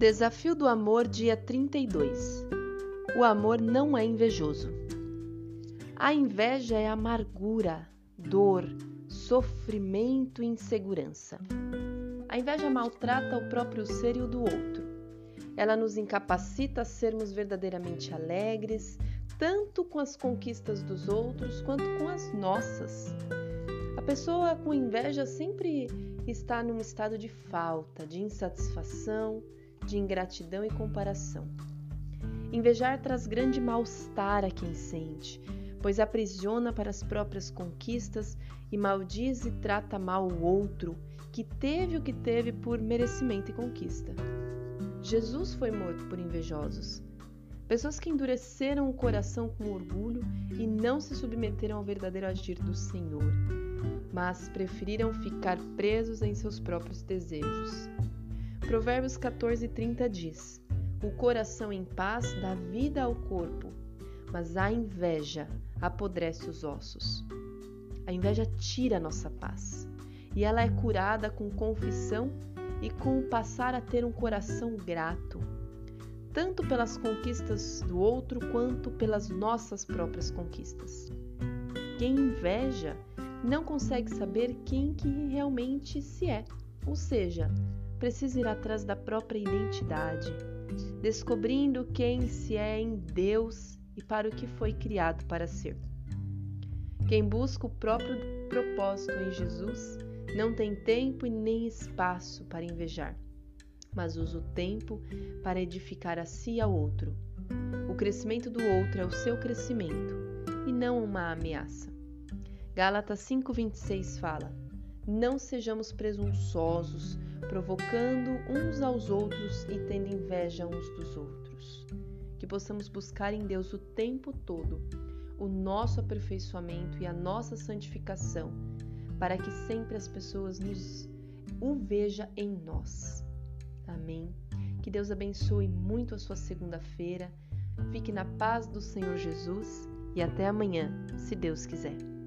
Desafio do Amor, dia 32. O amor não é invejoso. A inveja é amargura, dor, sofrimento e insegurança. A inveja maltrata o próprio ser e o do outro. Ela nos incapacita a sermos verdadeiramente alegres, tanto com as conquistas dos outros quanto com as nossas. A pessoa com inveja sempre está num estado de falta, de insatisfação, de ingratidão e comparação. Invejar traz grande mal-estar a quem sente, pois aprisiona para as próprias conquistas e maldiz e trata mal o outro, que teve o que teve por merecimento e conquista. Jesus foi morto por invejosos, pessoas que endureceram o coração com orgulho e não se submeteram ao verdadeiro agir do Senhor, mas preferiram ficar presos em seus próprios desejos. Provérbios 14:30 diz: O coração em paz dá vida ao corpo, mas a inveja apodrece os ossos. A inveja tira a nossa paz, e ela é curada com confissão e com o passar a ter um coração grato, tanto pelas conquistas do outro quanto pelas nossas próprias conquistas. Quem inveja não consegue saber quem que realmente se é, ou seja, precisa ir atrás da própria identidade, descobrindo quem se é em Deus e para o que foi criado para ser. Quem busca o próprio propósito em Jesus não tem tempo e nem espaço para invejar, mas usa o tempo para edificar a si e ao outro. O crescimento do outro é o seu crescimento e não uma ameaça. Gálatas 5:26 fala: Não sejamos presunçosos, provocando uns aos outros e tendo inveja uns dos outros. Que possamos buscar em Deus o tempo todo o nosso aperfeiçoamento e a nossa santificação, para que sempre as pessoas nos o vejam em nós. Amém. Que Deus abençoe muito a sua segunda-feira. Fique na paz do Senhor Jesus e até amanhã, se Deus quiser.